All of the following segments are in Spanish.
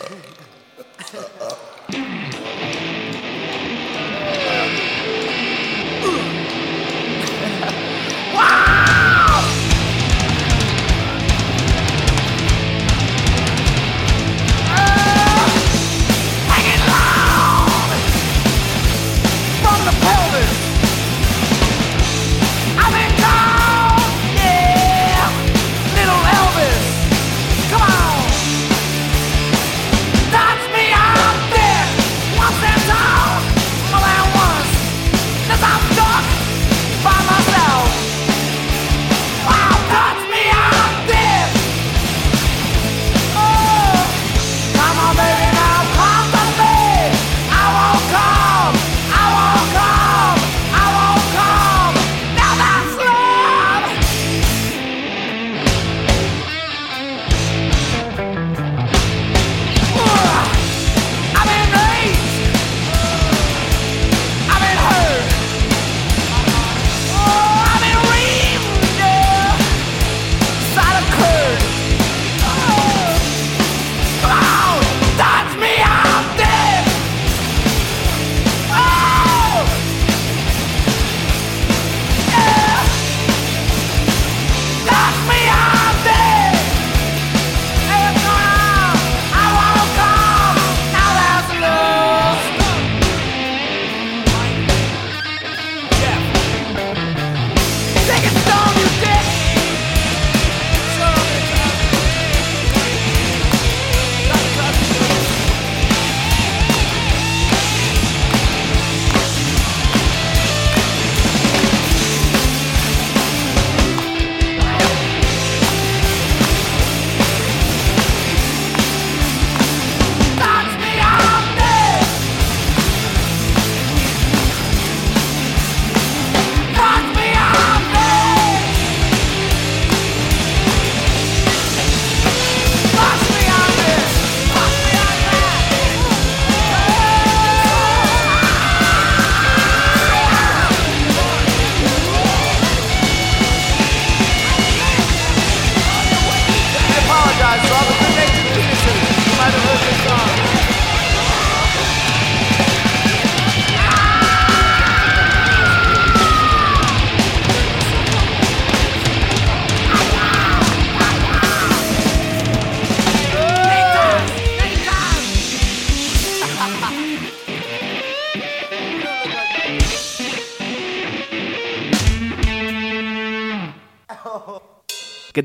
uh, uh, uh.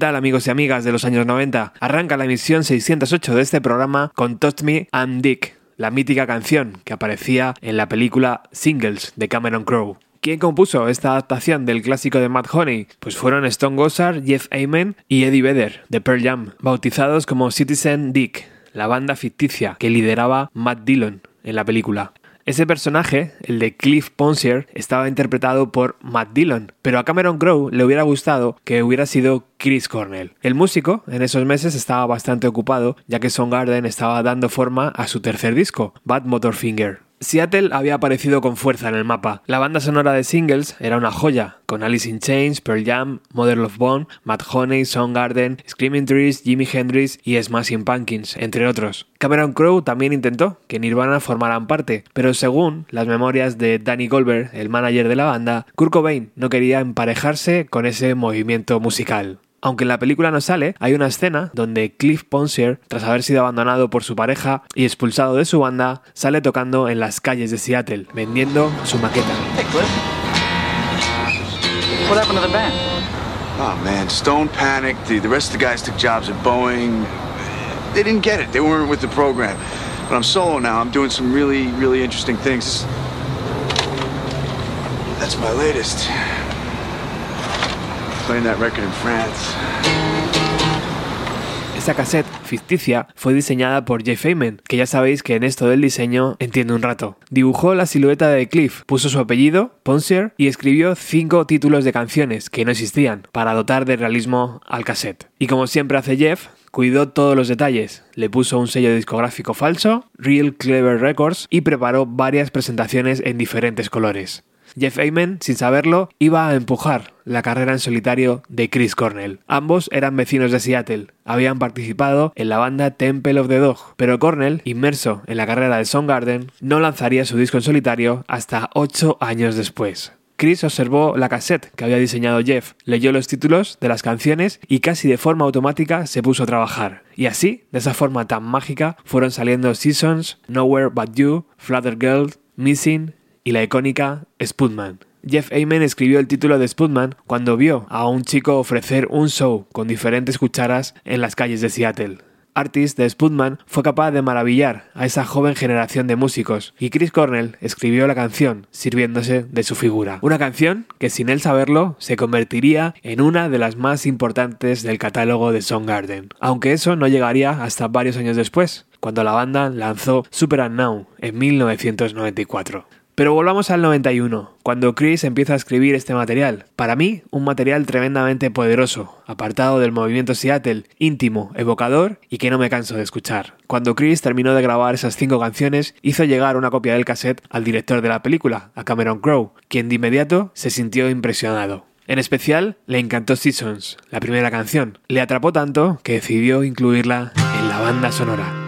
Amigos y amigas de los años 90? Arranca la emisión 608 de este programa con Touch Me I'm Dick, la mítica canción que aparecía en la película Singles de Cameron Crowe. ¿Quién compuso esta adaptación del clásico de Matt Honey? Pues fueron Stone Gossard, Jeff Amen y Eddie Vedder de Pearl Jam, bautizados como Citizen Dick, la banda ficticia que lideraba Matt Dillon en la película. Ese personaje, el de Cliff Ponsier, estaba interpretado por Matt Dillon, pero a Cameron Crowe le hubiera gustado que hubiera sido Chris Cornell. El músico en esos meses estaba bastante ocupado, ya que Garden estaba dando forma a su tercer disco, Bad Motorfinger. Seattle había aparecido con fuerza en el mapa. La banda sonora de singles era una joya, con Alice in Chains, Pearl Jam, Mother of Bone, Matt Honey, Soundgarden, Screaming Trees, Jimi Hendrix y Smashing Pumpkins, entre otros. Cameron Crowe también intentó que Nirvana formaran parte, pero según las memorias de Danny Goldberg, el manager de la banda, Kurt Cobain no quería emparejarse con ese movimiento musical. Aunque en la película no sale, hay una escena donde Cliff Ponsier, tras haber sido abandonado por su pareja y expulsado de su banda, sale tocando en las calles de Seattle, vendiendo su maqueta. Hey, Cliff. What happened to the band? Oh man, Stone panicked. The, the rest of the guys took jobs at Boeing. They didn't get it. They weren't with the program. But I'm solo now. I'm doing some really, really interesting things. That's my latest. Esa cassette ficticia fue diseñada por Jeff Feynman, que ya sabéis que en esto del diseño entiende un rato. Dibujó la silueta de Cliff, puso su apellido, Ponsier, y escribió cinco títulos de canciones que no existían, para dotar de realismo al cassette. Y como siempre hace Jeff, cuidó todos los detalles, le puso un sello discográfico falso, Real Clever Records, y preparó varias presentaciones en diferentes colores. Jeff Ayman, sin saberlo, iba a empujar la carrera en solitario de Chris Cornell. Ambos eran vecinos de Seattle, habían participado en la banda Temple of the Dog, pero Cornell, inmerso en la carrera de Soundgarden, no lanzaría su disco en solitario hasta ocho años después. Chris observó la cassette que había diseñado Jeff, leyó los títulos de las canciones y casi de forma automática se puso a trabajar. Y así, de esa forma tan mágica, fueron saliendo Seasons, Nowhere But You, Flutter Girl, Missing y la icónica Spudman. Jeff Ayman escribió el título de Spudman cuando vio a un chico ofrecer un show con diferentes cucharas en las calles de Seattle. Artist de Spudman fue capaz de maravillar a esa joven generación de músicos y Chris Cornell escribió la canción sirviéndose de su figura. Una canción que sin él saberlo se convertiría en una de las más importantes del catálogo de Soundgarden, aunque eso no llegaría hasta varios años después, cuando la banda lanzó Super Unknown en 1994. Pero volvamos al 91, cuando Chris empieza a escribir este material. Para mí, un material tremendamente poderoso, apartado del movimiento Seattle, íntimo, evocador y que no me canso de escuchar. Cuando Chris terminó de grabar esas cinco canciones, hizo llegar una copia del cassette al director de la película, a Cameron Crowe, quien de inmediato se sintió impresionado. En especial, le encantó Seasons, la primera canción. Le atrapó tanto que decidió incluirla en la banda sonora.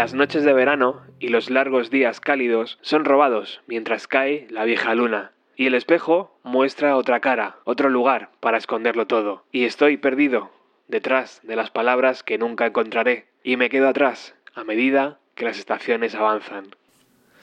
Las noches de verano y los largos días cálidos son robados mientras cae la vieja luna. Y el espejo muestra otra cara, otro lugar para esconderlo todo. Y estoy perdido, detrás de las palabras que nunca encontraré. Y me quedo atrás, a medida que las estaciones avanzan.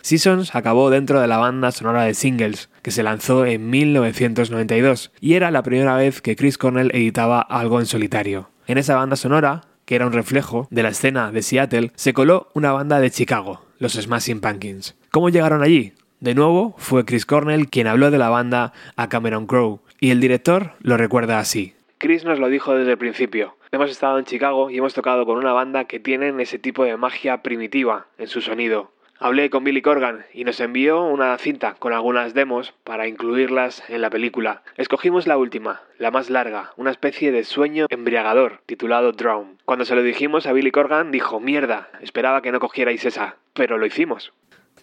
Seasons acabó dentro de la banda sonora de singles, que se lanzó en 1992, y era la primera vez que Chris Cornell editaba algo en solitario. En esa banda sonora, que era un reflejo de la escena de Seattle, se coló una banda de Chicago, los Smashing Pumpkins. ¿Cómo llegaron allí? De nuevo, fue Chris Cornell quien habló de la banda a Cameron Crowe, y el director lo recuerda así. Chris nos lo dijo desde el principio. Hemos estado en Chicago y hemos tocado con una banda que tienen ese tipo de magia primitiva en su sonido. Hablé con Billy Corgan y nos envió una cinta con algunas demos para incluirlas en la película. Escogimos la última, la más larga, una especie de sueño embriagador titulado Drown. Cuando se lo dijimos a Billy Corgan dijo, mierda, esperaba que no cogierais esa, pero lo hicimos.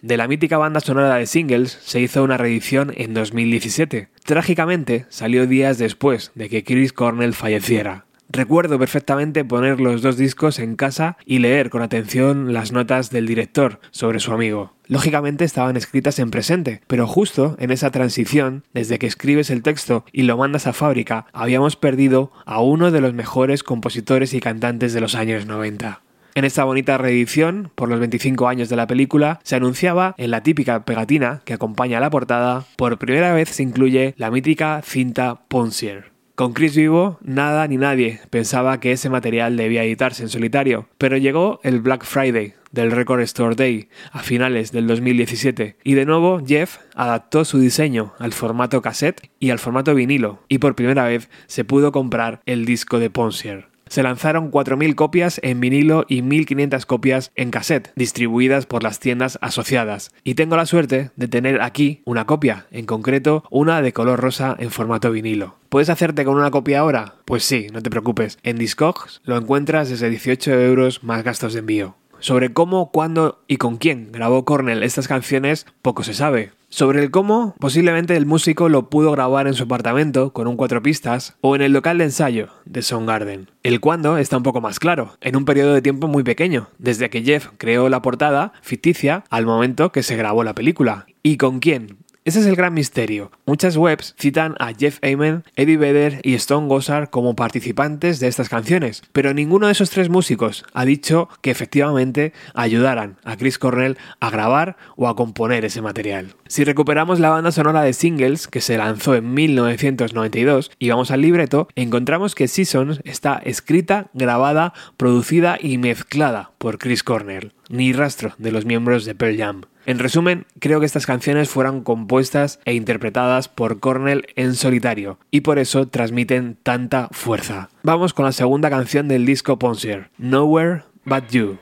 De la mítica banda sonora de singles se hizo una reedición en 2017. Trágicamente salió días después de que Chris Cornell falleciera. Recuerdo perfectamente poner los dos discos en casa y leer con atención las notas del director sobre su amigo. Lógicamente estaban escritas en presente, pero justo en esa transición, desde que escribes el texto y lo mandas a fábrica, habíamos perdido a uno de los mejores compositores y cantantes de los años 90. En esta bonita reedición, por los 25 años de la película, se anunciaba en la típica pegatina que acompaña a la portada, por primera vez se incluye la mítica cinta Ponsier. Con Chris vivo, nada ni nadie pensaba que ese material debía editarse en solitario, pero llegó el Black Friday del Record Store Day a finales del 2017 y de nuevo Jeff adaptó su diseño al formato cassette y al formato vinilo y por primera vez se pudo comprar el disco de Ponsier. Se lanzaron 4.000 copias en vinilo y 1.500 copias en cassette, distribuidas por las tiendas asociadas. Y tengo la suerte de tener aquí una copia, en concreto una de color rosa en formato vinilo. ¿Puedes hacerte con una copia ahora? Pues sí, no te preocupes. En Discogs lo encuentras desde 18 euros más gastos de envío. Sobre cómo, cuándo y con quién grabó Cornell estas canciones, poco se sabe. Sobre el cómo, posiblemente el músico lo pudo grabar en su apartamento con un cuatro pistas o en el local de ensayo de Soundgarden. El cuándo está un poco más claro, en un periodo de tiempo muy pequeño, desde que Jeff creó la portada ficticia al momento que se grabó la película. ¿Y con quién? Ese es el gran misterio. Muchas webs citan a Jeff Amen, Eddie Vedder y Stone Gossard como participantes de estas canciones, pero ninguno de esos tres músicos ha dicho que efectivamente ayudaran a Chris Cornell a grabar o a componer ese material. Si recuperamos la banda sonora de singles que se lanzó en 1992 y vamos al libreto, encontramos que Seasons está escrita, grabada, producida y mezclada por Chris Cornell. Ni rastro de los miembros de Pearl Jam. En resumen, creo que estas canciones fueron compuestas e interpretadas por Cornell en solitario y por eso transmiten tanta fuerza. Vamos con la segunda canción del disco Ponsier, Nowhere But You.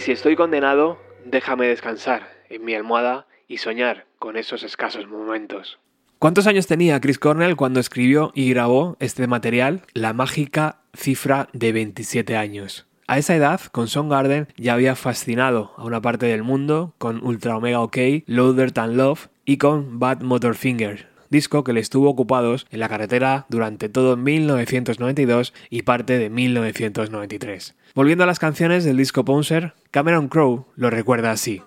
Si estoy condenado, déjame descansar en mi almohada y soñar con esos escasos momentos. ¿Cuántos años tenía Chris Cornell cuando escribió y grabó este material? La mágica cifra de 27 años. A esa edad, con Garden ya había fascinado a una parte del mundo con Ultra Omega OK, Loader Than Love y con Bad Motorfinger, disco que le estuvo ocupados en la carretera durante todo 1992 y parte de 1993. Volviendo a las canciones del disco Pouncer, Cameron Crowe lo recuerda así.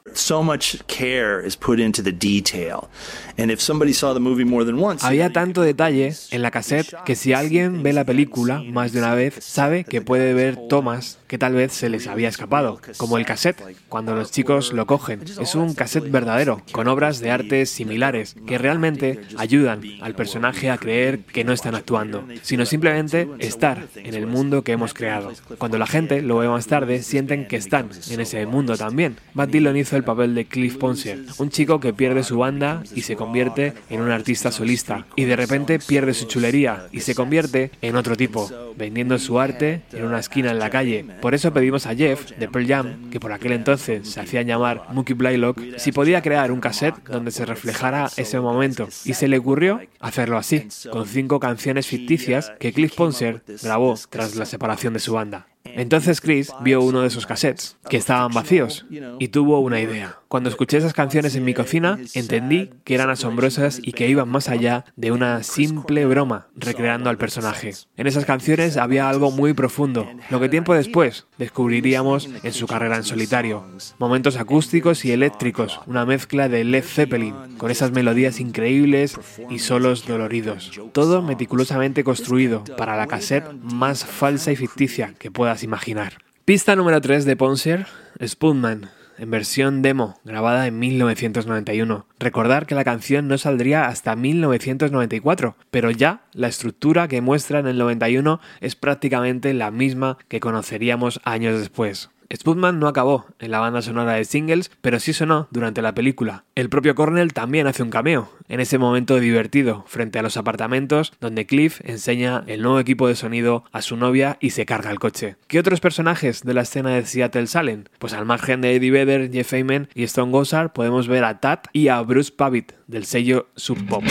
Había tanto detalle en la cassette que si alguien ve la película más de una vez, sabe que puede ver tomas que tal vez se les había escapado, como el cassette, cuando los chicos lo cogen. Es un cassette verdadero, con obras de arte similares, que realmente ayudan al personaje a creer que no están actuando, sino simplemente estar en el mundo que hemos creado. Cuando la gente lo ve más tarde, sienten que están en ese mundo también. Matt Dillon hizo el papel de Cliff Ponce, un chico que pierde su banda y se convierte en un artista solista, y de repente pierde su chulería y se convierte en otro tipo, vendiendo su arte en una esquina en la calle. Por eso pedimos a Jeff, de Pearl Jam, que por aquel entonces se hacía llamar Mookie Blylock, si podía crear un cassette donde se reflejara ese momento, y se le ocurrió hacerlo así, con cinco canciones ficticias que Cliff Ponce grabó tras la separación de su banda. Entonces Chris vio uno de esos cassettes, que estaban vacíos, y tuvo una idea. Cuando escuché esas canciones en mi cocina, entendí que eran asombrosas y que iban más allá de una simple broma recreando al personaje. En esas canciones había algo muy profundo, lo que tiempo después descubriríamos en su carrera en solitario. Momentos acústicos y eléctricos, una mezcla de Led Zeppelin, con esas melodías increíbles y solos doloridos. Todo meticulosamente construido para la cassette más falsa y ficticia que puedas imaginar. Pista número 3 de Ponser, Spoonman en versión demo, grabada en 1991. Recordar que la canción no saldría hasta 1994, pero ya la estructura que muestra en el 91 es prácticamente la misma que conoceríamos años después. Sputman no acabó en la banda sonora de singles, pero sí sonó durante la película. El propio Cornell también hace un cameo, en ese momento divertido, frente a los apartamentos donde Cliff enseña el nuevo equipo de sonido a su novia y se carga el coche. ¿Qué otros personajes de la escena de Seattle salen? Pues al margen de Eddie Vedder, Jeff Ayman y Stone Gossard podemos ver a Tat y a Bruce Pavitt del sello Sub Pop.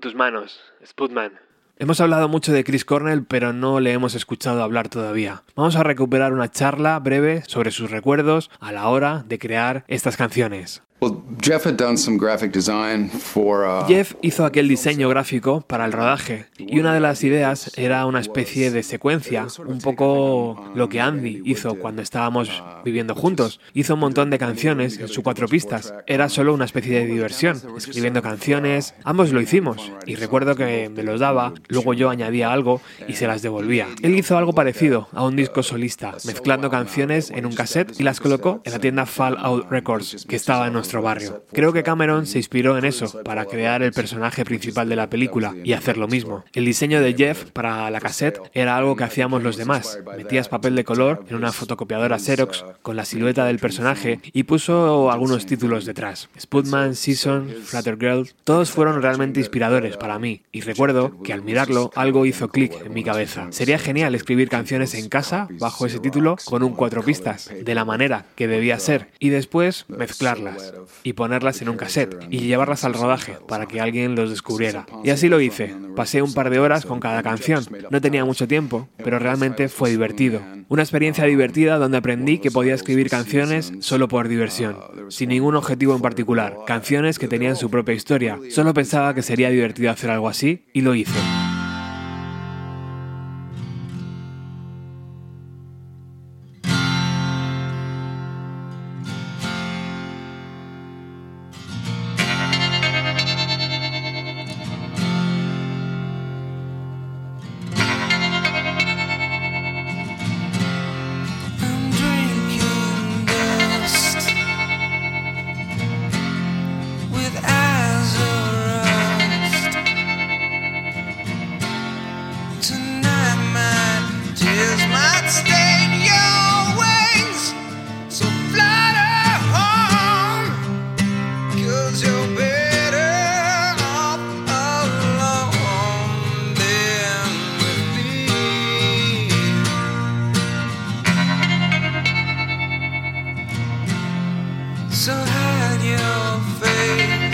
Tus manos, Sputman. Hemos hablado mucho de Chris Cornell, pero no le hemos escuchado hablar todavía. Vamos a recuperar una charla breve sobre sus recuerdos a la hora de crear estas canciones. Uh, Jeff hizo aquel diseño gráfico para el rodaje y una de las ideas era una especie de secuencia, un poco lo que Andy hizo cuando estábamos viviendo juntos. Hizo un montón de canciones en sus cuatro pistas. Era solo una especie de diversión, escribiendo canciones. Ambos lo hicimos y recuerdo que me los daba, luego yo añadía algo y se las devolvía. Él hizo algo parecido a un disco solista, mezclando canciones en un cassette y las colocó en la tienda Fallout Records, que estaba en barrio. Creo que Cameron se inspiró en eso para crear el personaje principal de la película y hacer lo mismo. El diseño de Jeff para la cassette era algo que hacíamos los demás. Metías papel de color en una fotocopiadora Xerox con la silueta del personaje y puso algunos títulos detrás. Spudman, Season, Flutter Girl, todos fueron realmente inspiradores para mí y recuerdo que al mirarlo algo hizo clic en mi cabeza. Sería genial escribir canciones en casa bajo ese título con un cuatro pistas, de la manera que debía ser, y después mezclarlas y ponerlas en un cassette y llevarlas al rodaje para que alguien los descubriera. Y así lo hice. Pasé un par de horas con cada canción. No tenía mucho tiempo, pero realmente fue divertido. Una experiencia divertida donde aprendí que podía escribir canciones solo por diversión, sin ningún objetivo en particular. Canciones que tenían su propia historia. Solo pensaba que sería divertido hacer algo así y lo hice. So hide your face.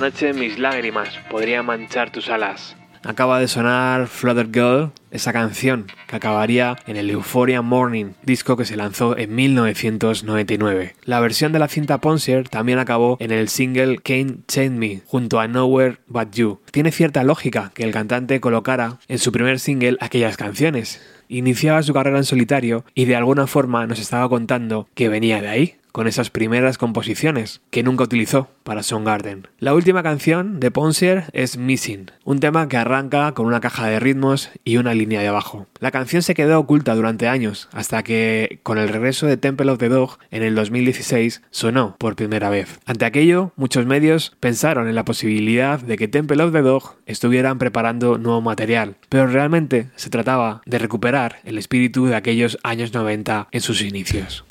Noche mis lágrimas podrían manchar tus alas. Acaba de sonar Flutter Girl, esa canción que acabaría en el Euphoria Morning, disco que se lanzó en 1999. La versión de la cinta Ponsier también acabó en el single Can't Change Me, junto a Nowhere But You. Tiene cierta lógica que el cantante colocara en su primer single aquellas canciones. Iniciaba su carrera en solitario y de alguna forma nos estaba contando que venía de ahí, con esas primeras composiciones que nunca utilizó para Garden. La última canción de Ponsier es Missing, un tema que arranca con una caja de ritmos y una línea de bajo. La canción se quedó oculta durante años hasta que, con el regreso de Temple of the Dog en el 2016, sonó por primera vez. Ante aquello, muchos medios pensaron en la posibilidad de que Temple of the Dog estuvieran preparando nuevo material, pero realmente se trataba de recuperar el espíritu de aquellos años 90 en sus inicios.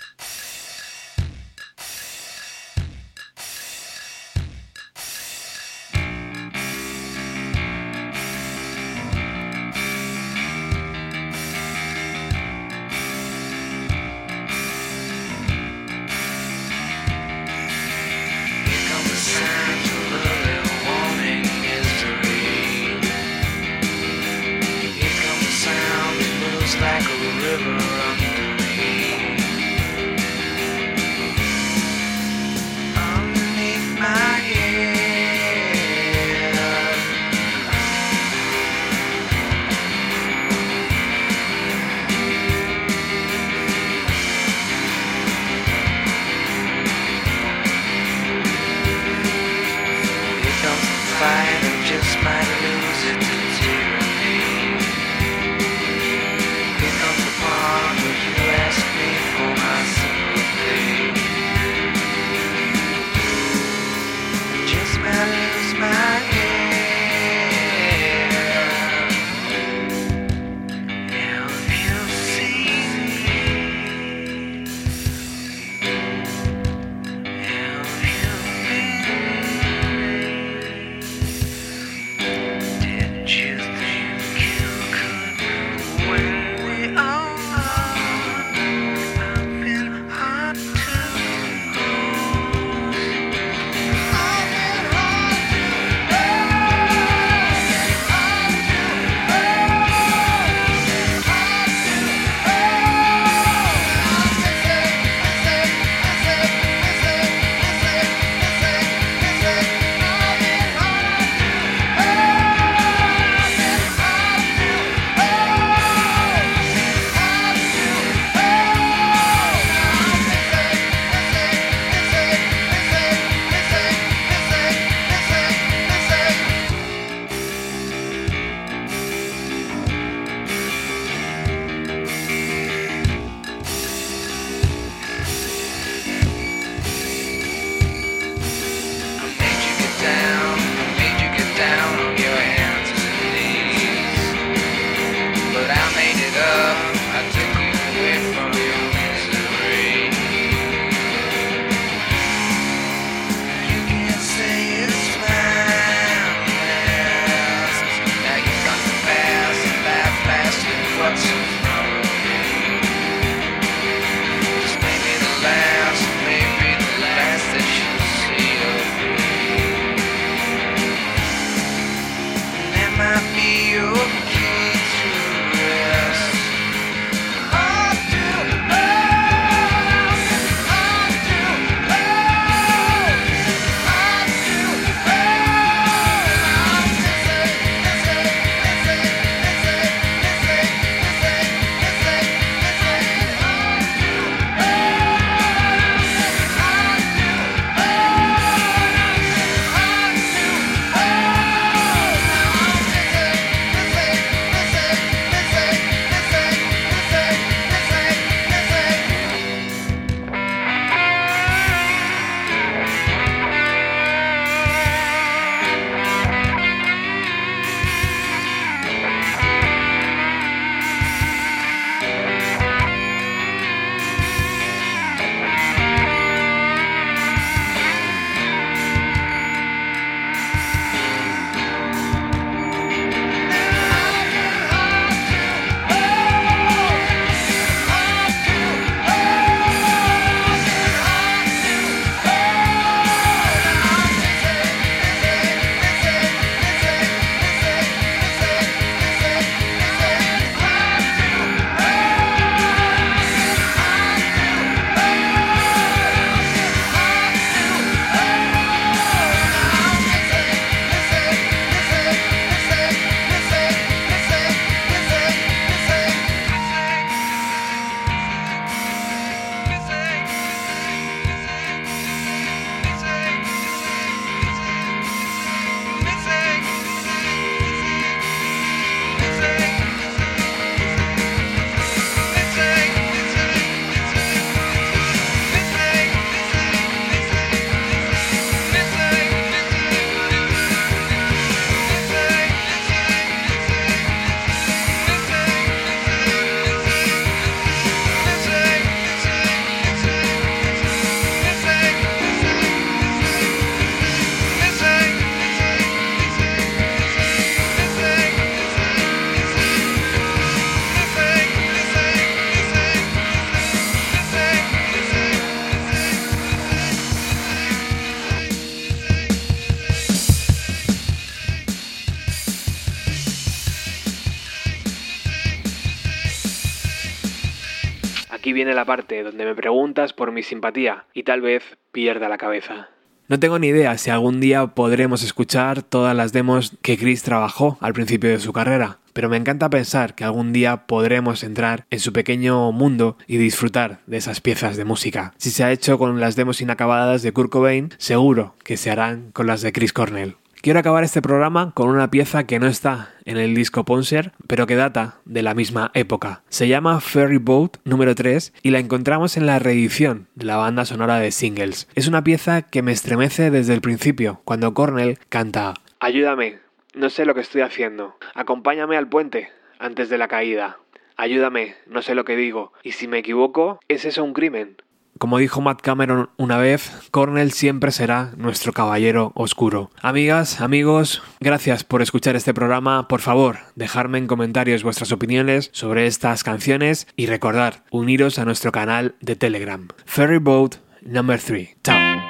Viene la parte donde me preguntas por mi simpatía y tal vez pierda la cabeza. No tengo ni idea si algún día podremos escuchar todas las demos que Chris trabajó al principio de su carrera, pero me encanta pensar que algún día podremos entrar en su pequeño mundo y disfrutar de esas piezas de música. Si se ha hecho con las demos inacabadas de Kurt Cobain, seguro que se harán con las de Chris Cornell. Quiero acabar este programa con una pieza que no está en el disco Ponser, pero que data de la misma época. Se llama Ferry Boat número 3 y la encontramos en la reedición de la banda sonora de Singles. Es una pieza que me estremece desde el principio, cuando Cornell canta Ayúdame, no sé lo que estoy haciendo. Acompáñame al puente antes de la caída. Ayúdame, no sé lo que digo. Y si me equivoco, ¿es eso un crimen? Como dijo Matt Cameron una vez, Cornell siempre será nuestro caballero oscuro. Amigas, amigos, gracias por escuchar este programa. Por favor, dejadme en comentarios vuestras opiniones sobre estas canciones y recordar, uniros a nuestro canal de Telegram. Ferry Boat Number 3. Chao.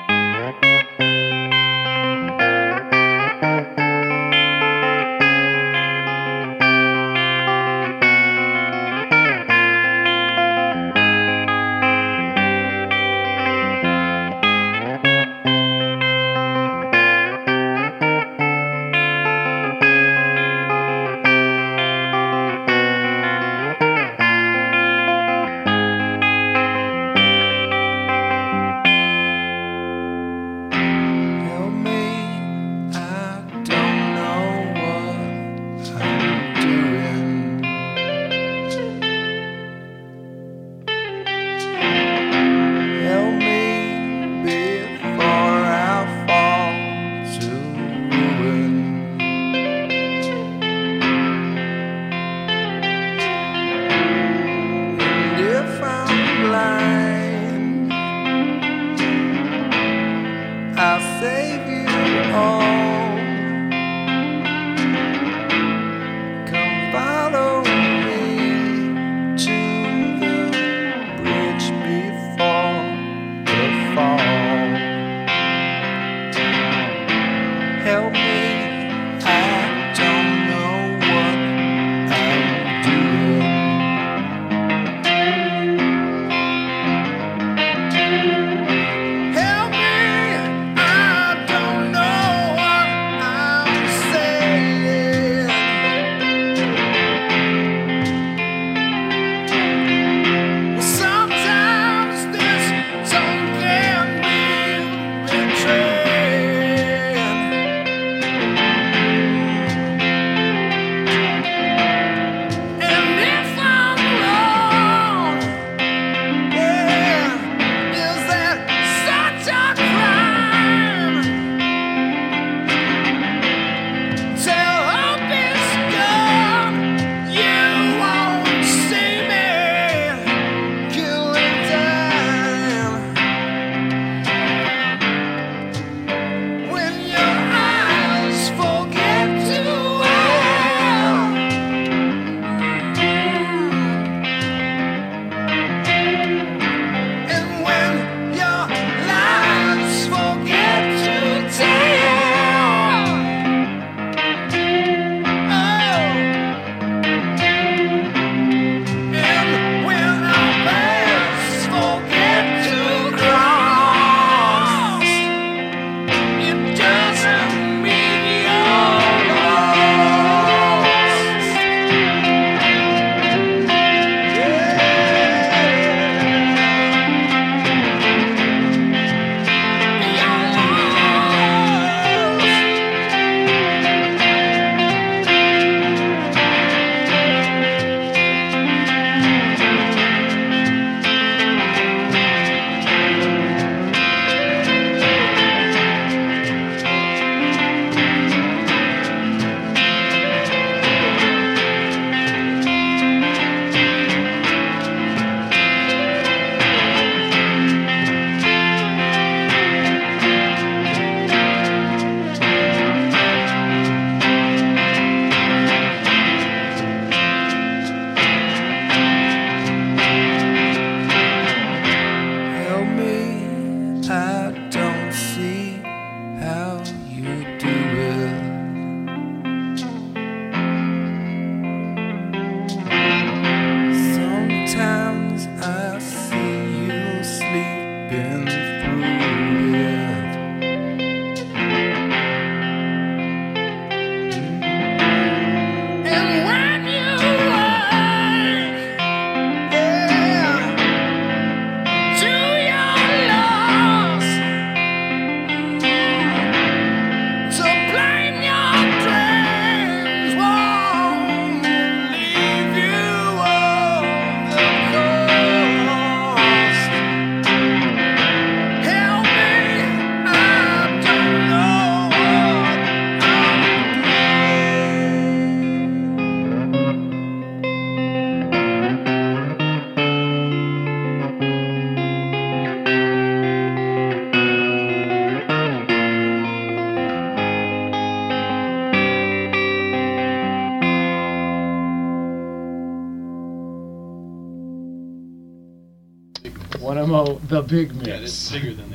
Big Mix. Yeah, is bigger than